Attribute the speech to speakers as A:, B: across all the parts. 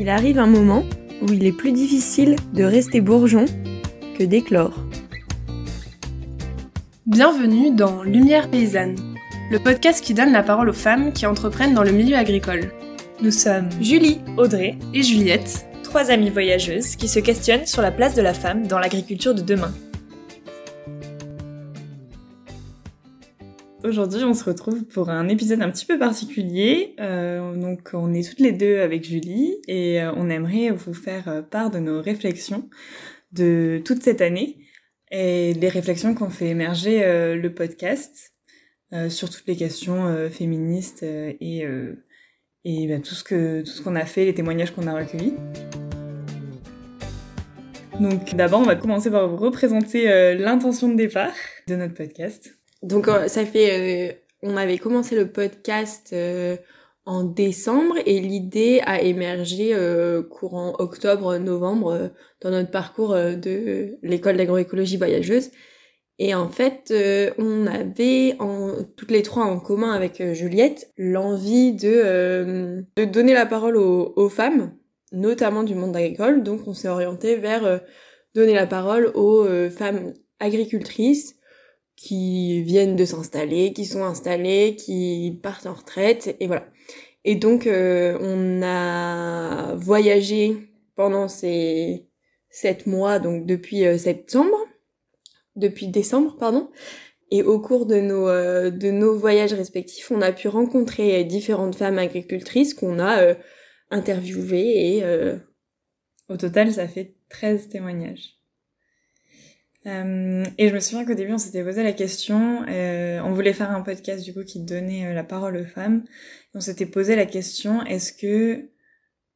A: Il arrive un moment où il est plus difficile de rester bourgeon que d'éclore.
B: Bienvenue dans Lumière paysanne, le podcast qui donne la parole aux femmes qui entreprennent dans le milieu agricole.
C: Nous sommes
D: Julie, Audrey
B: et Juliette,
D: trois amies voyageuses qui se questionnent sur la place de la femme dans l'agriculture de demain.
C: Aujourd'hui, on se retrouve pour un épisode un petit peu particulier. Euh, donc, on est toutes les deux avec Julie et euh, on aimerait vous faire euh, part de nos réflexions de toute cette année et les réflexions qu'on fait émerger le podcast sur toutes les questions féministes et, bah, tout ce tout ce qu'on a fait, les témoignages qu'on a recueillis. Donc, d'abord, on va commencer par vous représenter l'intention de départ de notre podcast.
A: Donc euh, ça fait, euh, on avait commencé le podcast euh, en décembre et l'idée a émergé courant octobre-novembre dans notre parcours de l'école d'agroécologie voyageuse. Et en fait, on avait en, toutes les trois en commun avec Juliette l'envie de, de donner la parole aux, aux, femmes, notamment du monde agricole. Donc on s'est orienté vers donner la parole aux femmes agricultrices qui viennent de s'installer, qui sont installés, qui partent en retraite, et voilà. Et donc, euh, on a voyagé pendant ces sept mois, donc depuis euh, septembre, depuis décembre, pardon. Et au cours de nos, euh, de nos voyages respectifs, on a pu rencontrer différentes femmes agricultrices qu'on a interviewées et...
C: Au total, ça fait 13 témoignages. Euh, et je me souviens qu'au début, on s'était posé la question, euh, on voulait faire un podcast du coup qui donnait euh, la parole aux femmes. on s'était posé la question, est-ce que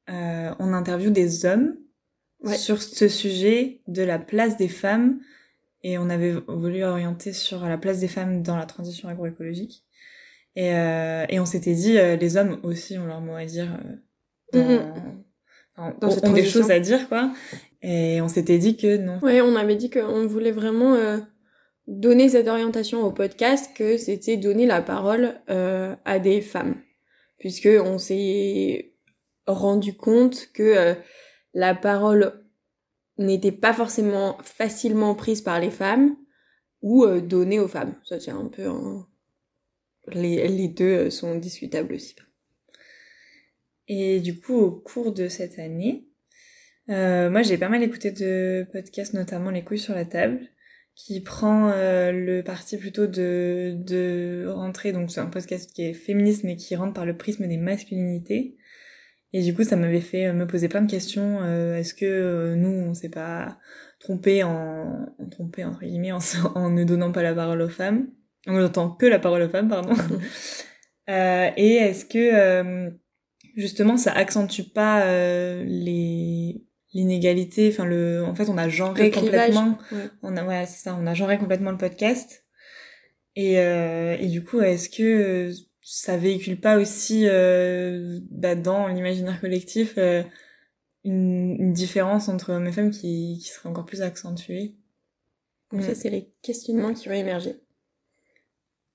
C: on interviewe des hommes sur ce sujet de la place des femmes? Et on avait voulu orienter sur la place des femmes dans la transition agroécologique. Et, et on s'était dit, les hommes aussi ont leur mot à dire. Dans, mm-hmm. dans ont des choses à dire quoi et on s'était dit que non.
A: Ouais, on avait dit qu'on voulait vraiment euh, donner cette orientation au podcast, que c'était donner la parole euh, à des femmes. Puisque on s'est rendu compte que euh, la parole n'était pas forcément facilement prise par les femmes ou donnée aux femmes. Ça c'est un peu... Les, les deux sont discutables aussi.
C: Et du coup, au cours de cette année, euh, moi, j'ai pas mal écouté de podcasts, notamment Les couilles sur la table, qui prend euh, le parti plutôt de, de rentrer, donc c'est un podcast qui est féministe, mais qui rentre par le prisme des masculinités. Et du coup, ça m'avait fait euh, me poser plein de questions. Euh, est-ce que nous, on s'est pas trompé en, trompé entre guillemets en, en, ne donnant pas la parole aux femmes, en ne donnant que la parole aux femmes, pardon. et est-ce que justement, ça accentue pas les l'inégalité enfin le en fait on a genré complètement. on a ouais c'est ça on a genré complètement le podcast. Et euh, et du coup est-ce que ça véhicule pas aussi euh, bah, dans l'imaginaire collectif euh, une, une, différence entre hommes et femmes qui qui serait encore plus accentuée?
A: Donc ça c'est les questionnements qui vont émerger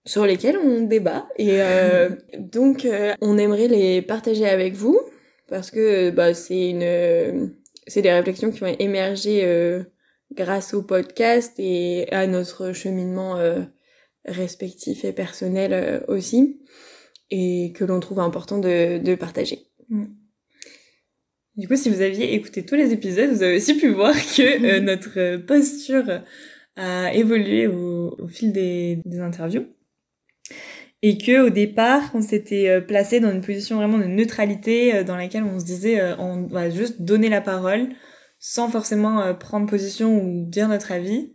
A: sur lesquels on débat. Et euh, donc euh, on aimerait les partager avec vous parce que bah c'est une c'est des réflexions qui vont émerger euh, grâce au podcast et à notre cheminement euh, respectif et personnel euh, aussi, et que l'on trouve important de, de partager. Mm.
C: Du coup, si vous aviez écouté tous les épisodes, vous avez aussi pu voir que notre posture a évolué au, au fil des, des interviews et que au départ on s'était euh, placé dans une position vraiment de neutralité euh, dans laquelle on se disait euh, on va juste donner la parole sans forcément prendre position ou dire notre avis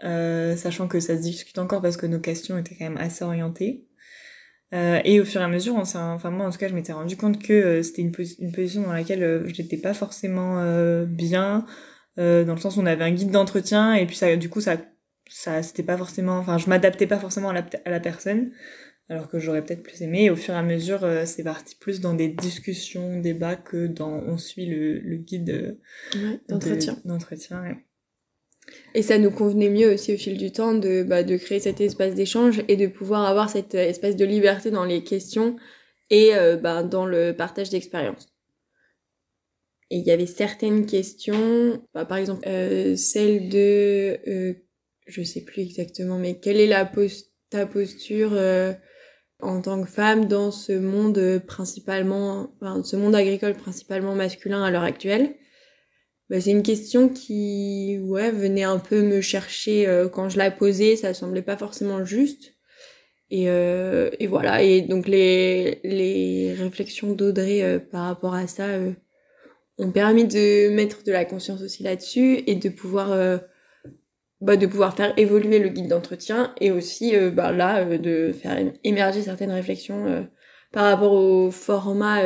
C: sachant que ça se discute encore parce que nos questions étaient quand même assez orientées. Et au fur et à mesure enfin moi en tout cas je m'étais rendu compte que c'était une, position dans laquelle je n'étais pas forcément bien dans le sens où on avait un guide d'entretien et puis ça du coup ça ça c'était pas forcément enfin je m'adaptais pas forcément à la personne alors que j'aurais peut-être plus aimé. Et au fur et à mesure, euh, c'est parti plus dans des discussions, débats que dans on suit le, le guide
A: d'entretien.
C: D'entretien.
A: Et ça nous convenait mieux aussi au fil du temps de, bah, de créer cet espace d'échange et de pouvoir avoir cette euh, espèce de liberté dans les questions et euh, bah, dans le partage d'expériences. Et il y avait certaines questions, bah, par exemple euh, celle de, euh, je sais plus exactement, mais quelle est la pos ta posture euh, en tant que femme dans ce monde principalement, enfin, ce monde agricole principalement masculin à l'heure actuelle. Bah, C'est une question qui, ouais, venait un peu me chercher euh, quand je la posais, ça semblait pas forcément juste. Et, euh, et voilà, et donc les, les réflexions d'Audrey euh, par rapport à ça euh, ont permis de mettre de la conscience aussi là-dessus et de pouvoir euh, bah, de pouvoir faire évoluer le guide d'entretien et aussi euh, bah, là de faire émerger certaines réflexions par rapport au format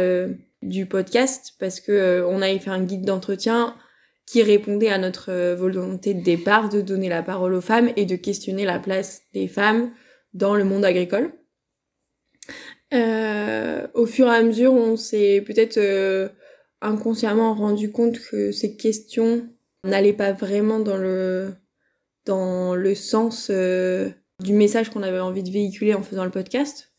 A: du podcast parce que on avait fait un guide d'entretien qui répondait à notre volonté de départ de donner la parole aux femmes et de questionner la place des femmes dans le monde agricole. Euh, au fur et à mesure, on s'est peut-être euh, inconsciemment rendu compte que ces questions n'allaient pas vraiment dans le dans le sens euh, du message qu'on avait envie de véhiculer en faisant le podcast.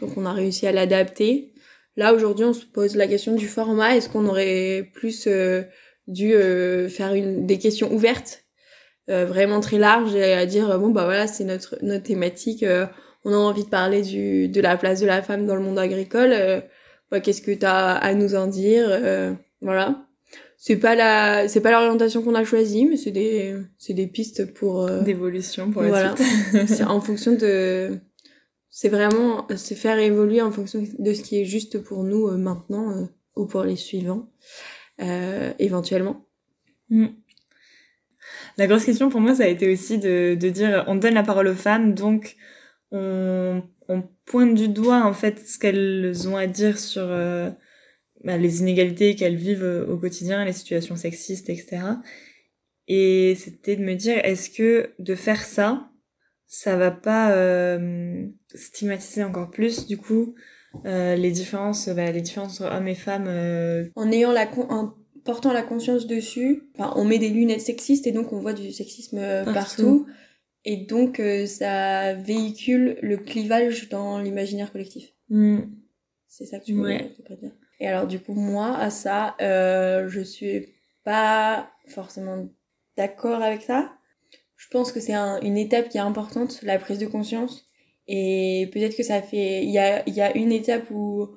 A: Donc on a réussi à l'adapter. Là aujourd'hui, on se pose la question du format. Est-ce qu'on aurait plus euh, dû euh, faire une des questions ouvertes euh, vraiment très large et à dire bon bah voilà c'est notre notre thématique euh, on a envie de parler du de la place de la femme dans le monde agricole euh, bah, qu'est-ce que t'as à nous en dire voilà c'est pas la c'est pas l'orientation qu'on a choisie mais c'est des c'est des pistes pour
C: d'évolution pour la
A: voilà.
C: suite.
A: C'est en fonction de c'est vraiment c'est faire évoluer en fonction de ce qui est juste pour nous maintenant ou pour les suivants éventuellement.
C: Mm. La grosse question pour moi, ça a été aussi de, de dire on donne la parole aux femmes, donc on, on pointe du doigt en fait ce qu'elles ont à dire sur euh, bah, les inégalités qu'elles vivent au quotidien, les situations sexistes, etc. Et c'était de me dire est-ce que de faire ça, ça va pas euh, stigmatiser encore plus du coup euh, les différences, bah, les différences entre hommes et femmes euh,
A: en ayant la con en portant la conscience dessus, enfin, on met des lunettes sexistes et donc on voit du sexisme partout. partout et donc euh, ça véhicule le clivage dans l'imaginaire collectif.
C: Mm.
A: C'est ça que tu voulais dire. Et alors du coup moi à ça, euh, je suis pas forcément d'accord avec ça. Je pense que c'est un, une étape qui est importante, la prise de conscience. Et peut-être que ça fait, il y a, y a une étape où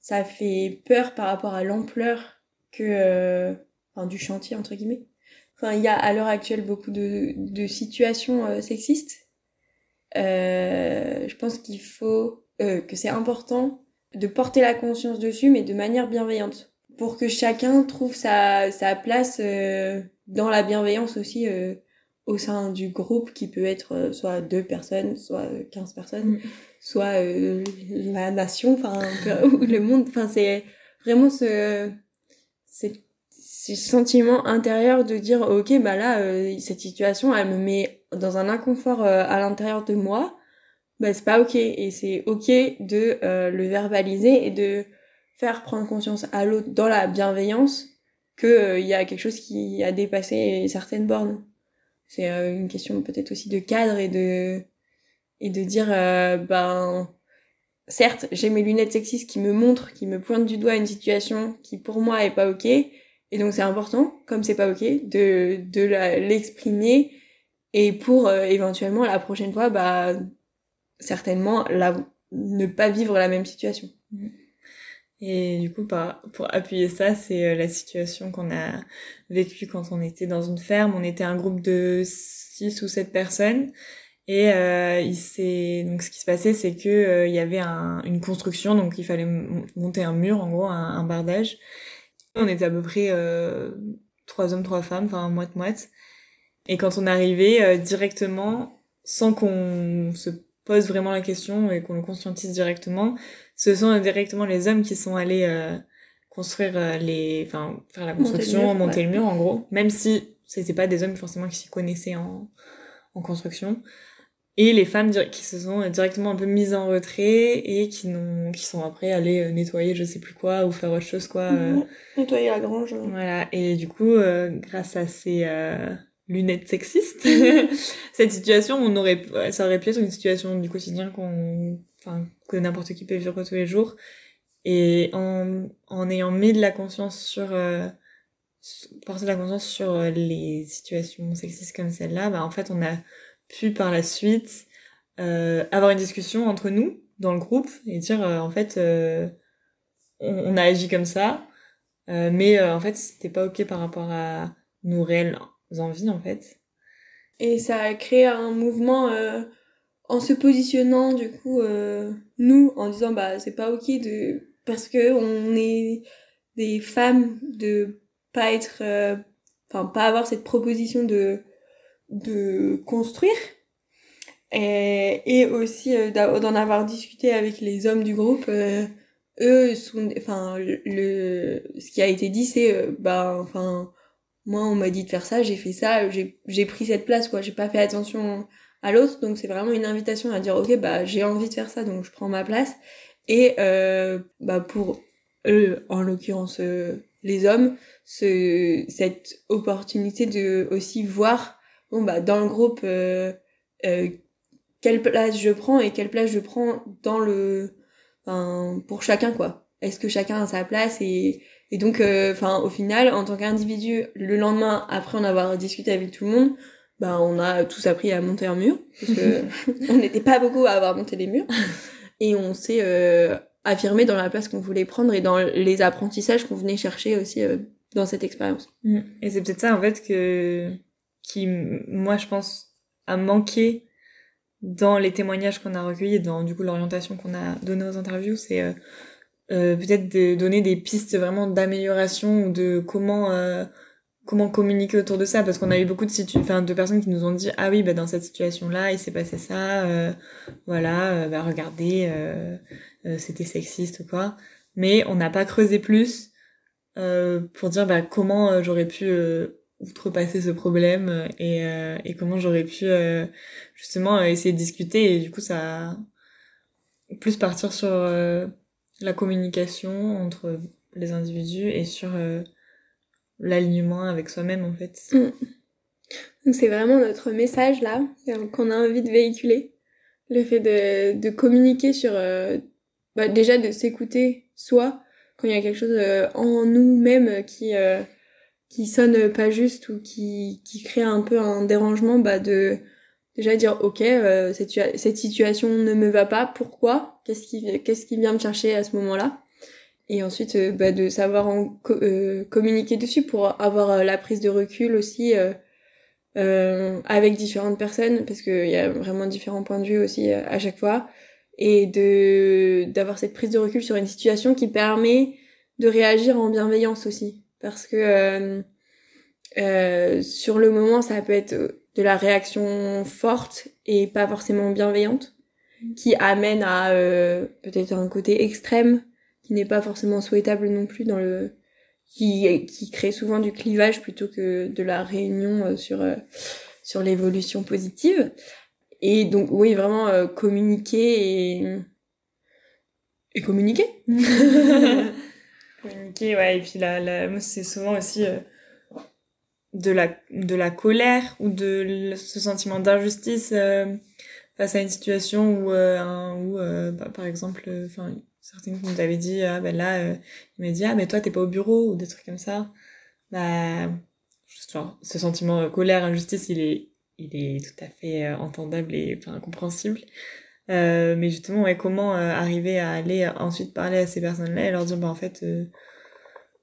A: ça fait peur par rapport à l'ampleur que euh, enfin, du chantier entre guillemets. Enfin, il y a à l'heure actuelle beaucoup de, de situations euh, sexistes. Euh, je pense qu'il faut euh, que c'est important de porter la conscience dessus, mais de manière bienveillante, pour que chacun trouve sa, sa place euh, dans la bienveillance aussi au sein du groupe qui peut être soit deux personnes, soit quinze personnes, mmh. soit la nation, enfin le monde. Enfin, c'est vraiment ce c'est ce sentiment intérieur de dire ok bah là euh, cette situation elle me met dans un inconfort euh, à l'intérieur de moi bah c'est pas ok. Et c'est ok de euh, le verbaliser et de faire prendre conscience à l'autre dans la bienveillance que euh, y a quelque chose qui a dépassé certaines bornes. C'est euh, une question peut-être aussi de cadre et de et de dire ben certes, j'ai mes lunettes sexistes qui me montrent, qui me pointent du doigt une situation qui pour moi est pas ok. Et donc c'est important, comme c'est pas ok, de, de l'exprimer. Et pour euh, éventuellement la prochaine fois, bah certainement la, ne pas vivre la même situation.
C: Et du coup, pour appuyer ça, c'est euh, la situation qu'on a vécue quand on était dans une ferme. On était un groupe de six ou sept personnes et euh, il s'est donc ce qui se passait, c'est que euh, il y avait un, une construction, donc il fallait monter un mur, en gros, un, un bardage. On était à peu près euh, trois hommes, trois femmes, enfin moite moite. Et quand on arrivait euh, directement, sans qu'on se pose vraiment la question et qu'on le conscientise directement, ce sont directement les hommes qui sont allés euh, construire les, enfin faire la construction, monter le mur, monter ouais. le mur en gros, même si c'était pas des hommes forcément qui s'y connaissaient en, en construction. Et les femmes qui se sont directement un peu mises en retrait et qui n'ont qui sont après allées euh, nettoyer je sais plus quoi ou faire autre chose quoi
A: mmh, nettoyer la grange
C: voilà. Et du coup euh, grâce à ces euh, lunettes sexistes. Cette situation on aurait ça aurait pu être une situation du quotidien qu'on enfin que n'importe qui peut vivre tous les jours. Et en en ayant mis de la conscience sur porter la conscience sur euh, les situations sexistes comme celle-là, bah, en fait, on a pu par la suite euh, avoir une discussion entre nous dans le groupe et dire euh, en fait on, on, a agi comme ça, mais en fait c'était pas ok par rapport à nos réelles envies en fait.
A: Et ça a créé un mouvement en se positionnant du coup nous en disant bah c'est pas ok de parce que on est des femmes de pas être euh, enfin pas avoir cette proposition de de construire et, et aussi euh, d'en avoir discuté avec les hommes du groupe euh, eux sont enfin le ce qui a été dit c'est bah enfin moi on m'a dit de faire ça j'ai fait ça j'ai pris cette place quoi. J'ai pas fait attention à l'autre donc c'est vraiment une invitation à dire ok bah j'ai envie de faire ça donc je prends ma place. Et bah pour eux en l'occurrence les hommes ce, cette opportunité de aussi voir bon bah dans le groupe euh, euh, quelle place je prends et quelle place je prends dans le pour chacun quoi. Est-ce que chacun a sa place et et donc euh, enfin au final en tant qu'individu le lendemain après en avoir discuté avec tout le monde bah on a tous appris à monter un mur parce que on n'était pas beaucoup à avoir monté les murs et on s'est euh, affirmé dans la place qu'on voulait prendre et dans les apprentissages qu'on venait chercher aussi euh, dans cette expérience.
C: Mm. Et c'est peut-être ça en fait que qui moi je pense a manqué dans les témoignages qu'on a recueillis et dans du coup l'orientation qu'on a donnée aux interviews, c'est euh, euh, peut-être de donner des pistes vraiment d'amélioration ou de comment euh, comment communiquer autour de ça. Parce qu'on a eu beaucoup de situ enfin de personnes qui nous ont dit ah oui bah dans cette situation là il s'est passé ça euh, voilà bah regardez c'était sexiste ou quoi. Mais on n'a pas creusé plus euh, pour dire bah, comment euh, j'aurais pu euh, outrepasser ce problème et, et comment j'aurais pu justement essayer de discuter. Et du coup ça plus partir sur la communication entre les individus et sur l'alignement avec soi-même en fait. Mm.
A: Donc c'est vraiment notre message là qu'on a envie de véhiculer. Le fait de, de communiquer sur bah, déjà de s'écouter soi quand il y a quelque chose euh, en nous-mêmes qui euh, qui sonne pas juste ou qui qui crée un peu un dérangement bah de déjà dire ok euh, cette, cette situation ne me va pas pourquoi? Qu'est-ce qui qu'est-ce qui vient me chercher à ce moment-là? Et ensuite bah, de savoir en communiquer dessus pour avoir la prise de recul aussi avec différentes personnes parce qu'il y a vraiment différents points de vue aussi à chaque fois. Et de d'avoir cette prise de recul sur une situation qui permet de réagir en bienveillance aussi. Parce que euh, euh, sur le moment ça peut être de la réaction forte et pas forcément bienveillante qui amène à euh, peut-être un côté extrême qui n'est pas forcément souhaitable non plus dans le qui qui crée souvent du clivage plutôt que de la réunion euh, sur euh, sur l'évolution positive et donc, oui, vraiment euh, communiquer et, et communiquer.
C: communiquer, ouais. Et puis, la... moi, c'est souvent aussi euh, de, la, de la colère ou de ce sentiment d'injustice euh, face à une situation où, un, où bah, par exemple, enfin, certaines qui nous avaient dit, ah ben là, il m'a dit, ah, mais toi, t'es pas au bureau ou des trucs comme ça. Bah, genre, ce sentiment colère, injustice, il est il est tout à fait euh, entendable et enfin, compréhensible. Euh, mais justement, ouais, comment euh, arriver à aller ensuite parler à ces personnes-là et leur dire, bah, en fait,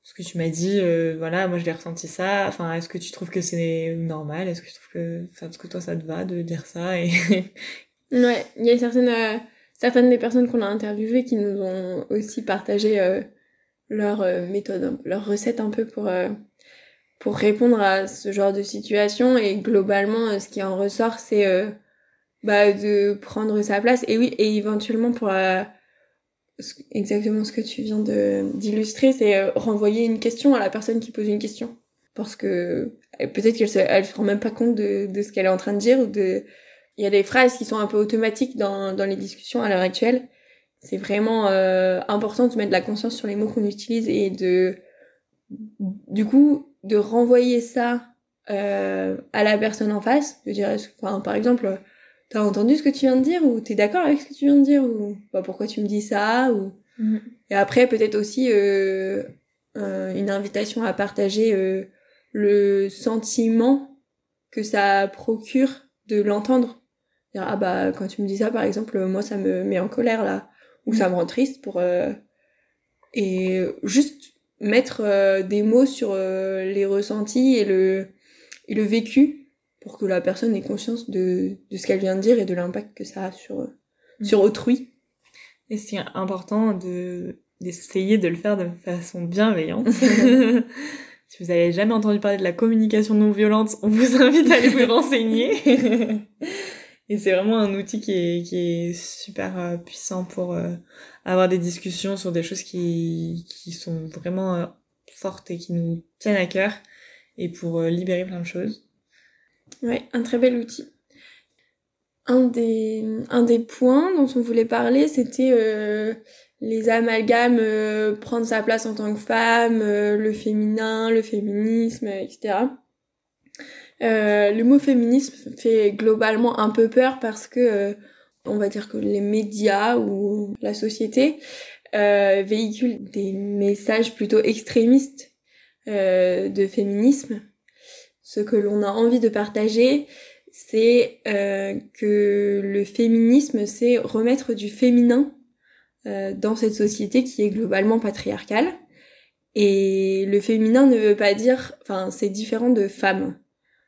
C: ce que tu m'as dit, voilà, moi je l'ai ressenti ça. Enfin, est-ce que tu trouves que c'est normal? Est-ce que tu trouves que, enfin, est-ce que toi ça te va de dire ça? Et
A: Ouais, il y a certaines, certaines des personnes qu'on a interviewées qui nous ont aussi partagé leur méthode, leur recette un peu pour pour répondre à ce genre de situation. Et globalement euh, ce qui en ressort c'est euh, bah de prendre sa place. Et oui et éventuellement pour euh, exactement ce que tu viens d'illustrer c'est euh, renvoyer une question à la personne qui pose une question. Parce que peut-être qu'elle se elle se rend même pas compte de, de ce qu'elle est en train de dire de il y a des phrases qui sont un peu automatiques dans dans les discussions à l'heure actuelle. C'est vraiment important de mettre de la conscience sur les mots qu'on utilise et de du coup de renvoyer ça euh, à la personne en face, de dire, enfin, par exemple, t'as entendu ce que tu viens de dire ou t'es d'accord avec ce que tu viens de dire ou bah, pourquoi tu me dis ça ou? Mhm. et après peut-être aussi euh, une invitation à partager le sentiment que ça procure de l'entendre. Ah bah quand tu me dis ça par exemple, moi ça me met en colère là, ou ça me rend triste pour et juste mettre des mots sur les ressentis et le et le vécu pour que la personne ait conscience de, de ce qu'elle vient de dire et de l'impact que ça a sur, mm. sur autrui.
C: Et c'est important de d'essayer de le faire de façon bienveillante. si vous n'avez jamais entendu parler de la communication non violente, on vous invite à aller vous renseigner. et c'est vraiment un outil qui est, qui est super euh, puissant pour euh, avoir des discussions sur des choses qui, qui sont vraiment euh, fortes et qui nous tiennent à cœur et pour libérer plein de choses.
A: Ouais, un très bel outil. Un des, un des points dont on voulait parler, c'était euh, les amalgames, euh, prendre sa place en tant que femme, euh, le féminin, le féminisme, etc. le mot féminisme fait globalement un peu peur parce que on va dire que les médias ou la société véhiculent des messages plutôt extrémistes de féminisme ce que l'on a envie de partager, c'est euh, que le féminisme, c'est remettre du féminin euh, dans cette société qui est globalement patriarcale. Et le féminin ne veut pas dire, enfin, c'est différent de femme.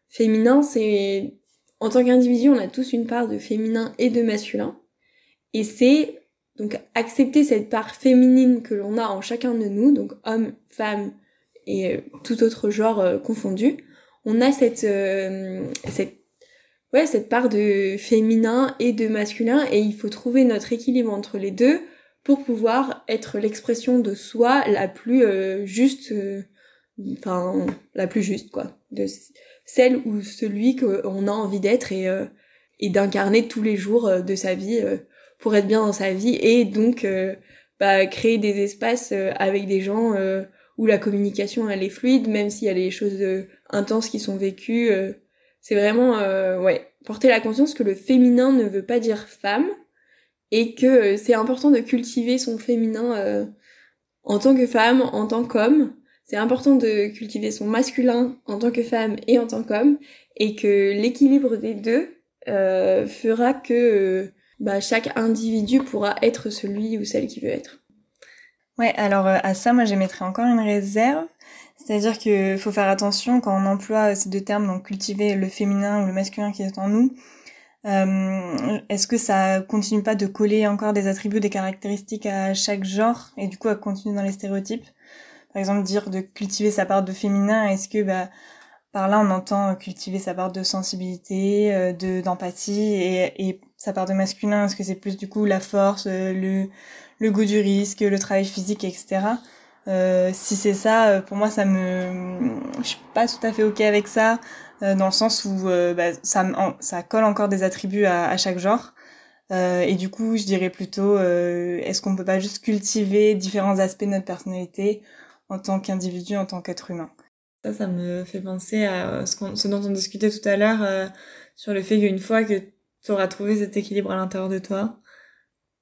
A: Féminin, c'est, en tant qu'individu, on a tous une part de féminin et de masculin. Et c'est donc accepter cette part féminine que l'on a en chacun de nous, donc homme, femme et euh, tout autre genre confondu, on a cette, euh, cette, ouais, cette part de féminin et de masculin et il faut trouver notre équilibre entre les deux pour pouvoir être l'expression de soi la plus euh, juste, euh, enfin, la plus juste, quoi. De celle ou celui qu'on a envie d'être et, et d'incarner tous les jours de sa vie pour être bien dans sa vie et donc bah, créer des espaces avec des gens où la communication elle est fluide, même s'il y a des choses euh, intenses qui sont vécues. Euh, c'est vraiment euh, ouais porter la conscience que le féminin ne veut pas dire femme et que c'est important de cultiver son féminin en tant que femme, en tant qu'homme. C'est important de cultiver son masculin en tant que femme et en tant qu'homme et que l'équilibre des deux fera que bah, chaque individu pourra être celui ou celle qui veut être.
C: Ouais, alors euh, à ça, moi j'émettrais encore une réserve. C'est-à-dire qu'il faut faire attention quand on emploie ces deux termes, donc cultiver le féminin ou le masculin qui est en nous. Euh, Est-ce que ça continue pas de coller encore des attributs, des caractéristiques à chaque genre et du coup à continuer dans les stéréotypes? Par exemple, dire de cultiver sa part de féminin, est-ce que bah, par là on entend cultiver sa part de sensibilité, euh, de d'empathie et, et sa part de masculin? Est-ce que c'est plus du coup la force, euh, le le goût du risque, le travail physique, etc. Euh, si c'est ça, euh, pour moi, ça me, je suis pas tout à fait ok avec ça, euh, dans le sens où euh, bah, ça, ça colle encore des attributs à, chaque genre. et du coup, je dirais plutôt, est-ce qu'on peut pas juste cultiver différents aspects de notre personnalité en tant qu'individu, en tant qu'être humain? Ça, ça me fait penser à ce, ce dont on discutait tout à l'heure sur le fait qu'une fois que tu auras trouvé cet équilibre à l'intérieur de toi,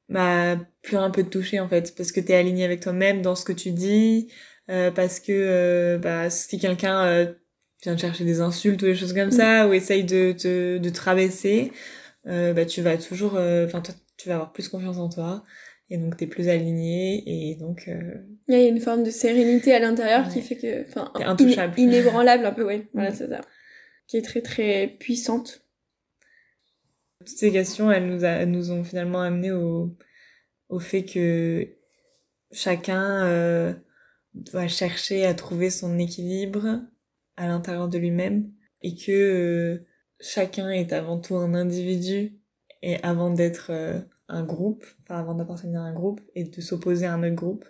C: bah plus un peu de toucher en fait parce que t'es aligné avec toi-même dans ce que tu dis euh, parce que euh, bah si quelqu'un euh, vient te chercher des insultes ou des choses comme ça ou essaye de te de te rabaisser euh, bah tu vas toujours euh, enfin tu vas avoir plus confiance en toi et donc t'es plus aligné et donc
A: il y a une forme de sérénité à l'intérieur qui fait que enfin intouchable. inébranlable un peu ouais. Voilà c'est ça. Qui est très très puissante
C: toutes ces questions, elles nous, ont finalement amené au, au fait que chacun euh, doit chercher à trouver son équilibre à l'intérieur de lui-même et que euh, chacun est avant tout un individu et avant d'être euh, un groupe, enfin avant d'appartenir à un groupe et de s'opposer à un autre groupe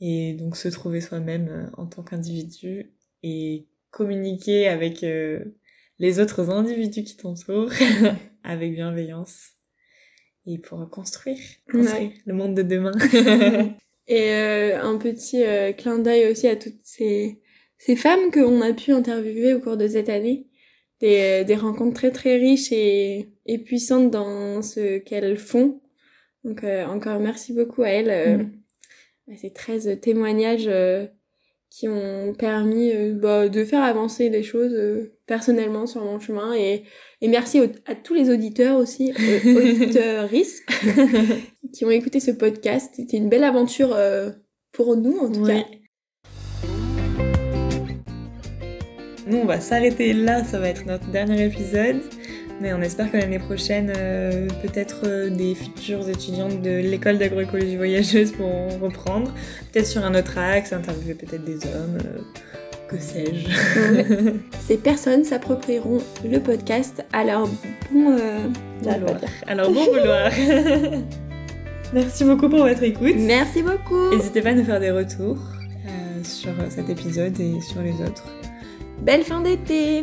C: et donc se trouver soi-même en tant qu'individu et communiquer avec les autres individus qui t'entourent avec bienveillance et pour construire, construire le monde de demain.
A: et euh, un petit euh, clin d'œil aussi à toutes ces, ces femmes qu'on a pu interviewer au cours de cette année. Des, des rencontres très très riches et, et puissantes dans ce qu'elles font. Donc euh, encore merci beaucoup à elles. Mm. Ces 13 témoignages qui ont permis euh, bah, de faire avancer les choses euh, personnellement sur mon chemin. Et, et merci au- à tous les auditeurs aussi, euh, auditeuristes, qui ont écouté ce podcast. C'était une belle aventure euh, pour nous, en tout cas.
C: Nous, on va s'arrêter là, ça va être notre dernier épisode. Mais on espère que l'année prochaine, euh, peut-être euh, des futures étudiantes de l'école d'agroécologie voyageuse pourront reprendre. Peut-être sur un autre axe, interviewer peut-être des hommes, euh, que sais-je.
A: Ces personnes s'approprieront le podcast à leur bon
C: vouloir. Alors bon vouloir. Merci beaucoup pour votre écoute.
A: Merci beaucoup.
C: N'hésitez pas à nous faire des retours sur cet épisode et sur les autres.
A: Belle fin d'été.